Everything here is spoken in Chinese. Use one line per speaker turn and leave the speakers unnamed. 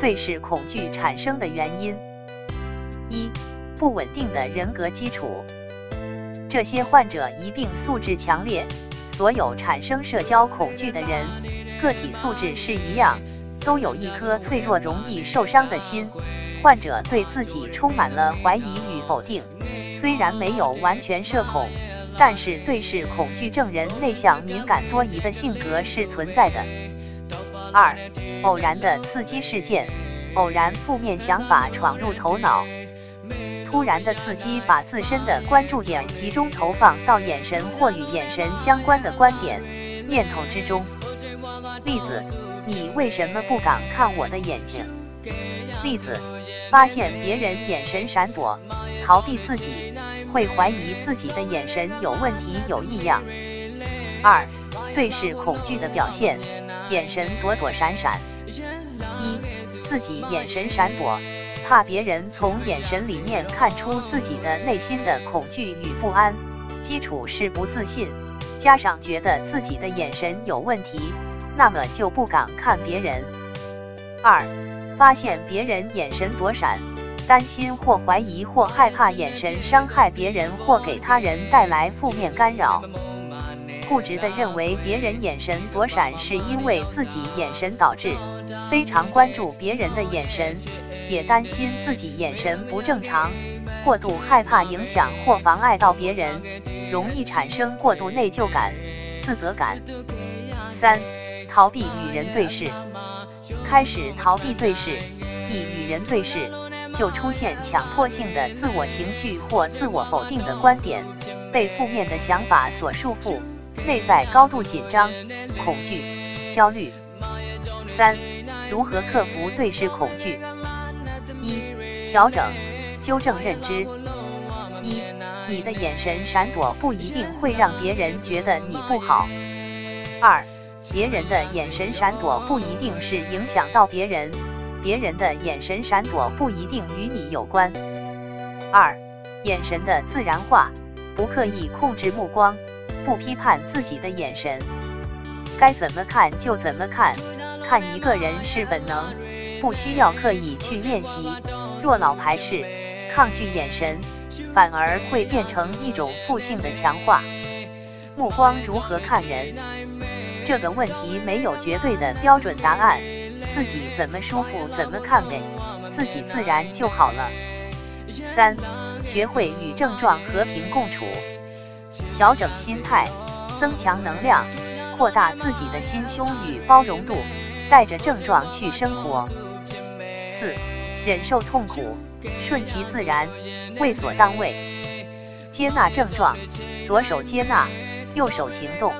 对视恐惧产生的原因：一、不稳定的人格基础。这些患者一并素质强烈，所有产生社交恐惧的人，个体素质是一样，都有一颗脆弱、容易受伤的心。患者对自己充满了怀疑与否定，虽然没有完全社恐，但是对视恐惧症人内向、敏感、多疑的性格是存在的。二、偶然的刺激事件，偶然负面想法闯入头脑，突然的刺激把自身的关注点集中投放到眼神或与眼神相关的观点、念头之中。例子：你为什么不敢看我的眼睛？例子。发现别人眼神闪躲、逃避自己，会怀疑自己的眼神有问题、有异样。二、对视恐惧的表现，眼神躲躲闪闪。一、自己眼神闪躲，怕别人从眼神里面看出自己的内心的恐惧与不安，基础是不自信，加上觉得自己的眼神有问题，那么就不敢看别人。二。发现别人眼神躲闪，担心或怀疑或害怕眼神伤害别人或给他人带来负面干扰，固执地认为别人眼神躲闪是因为自己眼神导致，非常关注别人的眼神，也担心自己眼神不正常，过度害怕影响或妨碍到别人，容易产生过度内疚感、自责感。三、逃避与人对视。开始逃避对视，一与人对视，就出现强迫性的自我情绪或自我否定的观点，被负面的想法所束缚，内在高度紧张、恐惧、焦虑。三、如何克服对视恐惧？一、调整、纠正认知。一、你的眼神闪躲不一定会让别人觉得你不好。二、别人的眼神闪躲不一定是影响到别人，别人的眼神闪躲不一定与你有关。二、眼神的自然化，不刻意控制目光，不批判自己的眼神，该怎么看就怎么看，看一个人是本能，不需要刻意去练习。若老排斥、抗拒眼神，反而会变成一种负性的强化。目光如何看人？这个问题没有绝对的标准答案，自己怎么舒服怎么看呗自己自然就好了。三，学会与症状和平共处，调整心态，增强能量，扩大自己的心胸与包容度，带着症状去生活。四，忍受痛苦，顺其自然，为所当为，接纳症状，左手接纳，右手行动。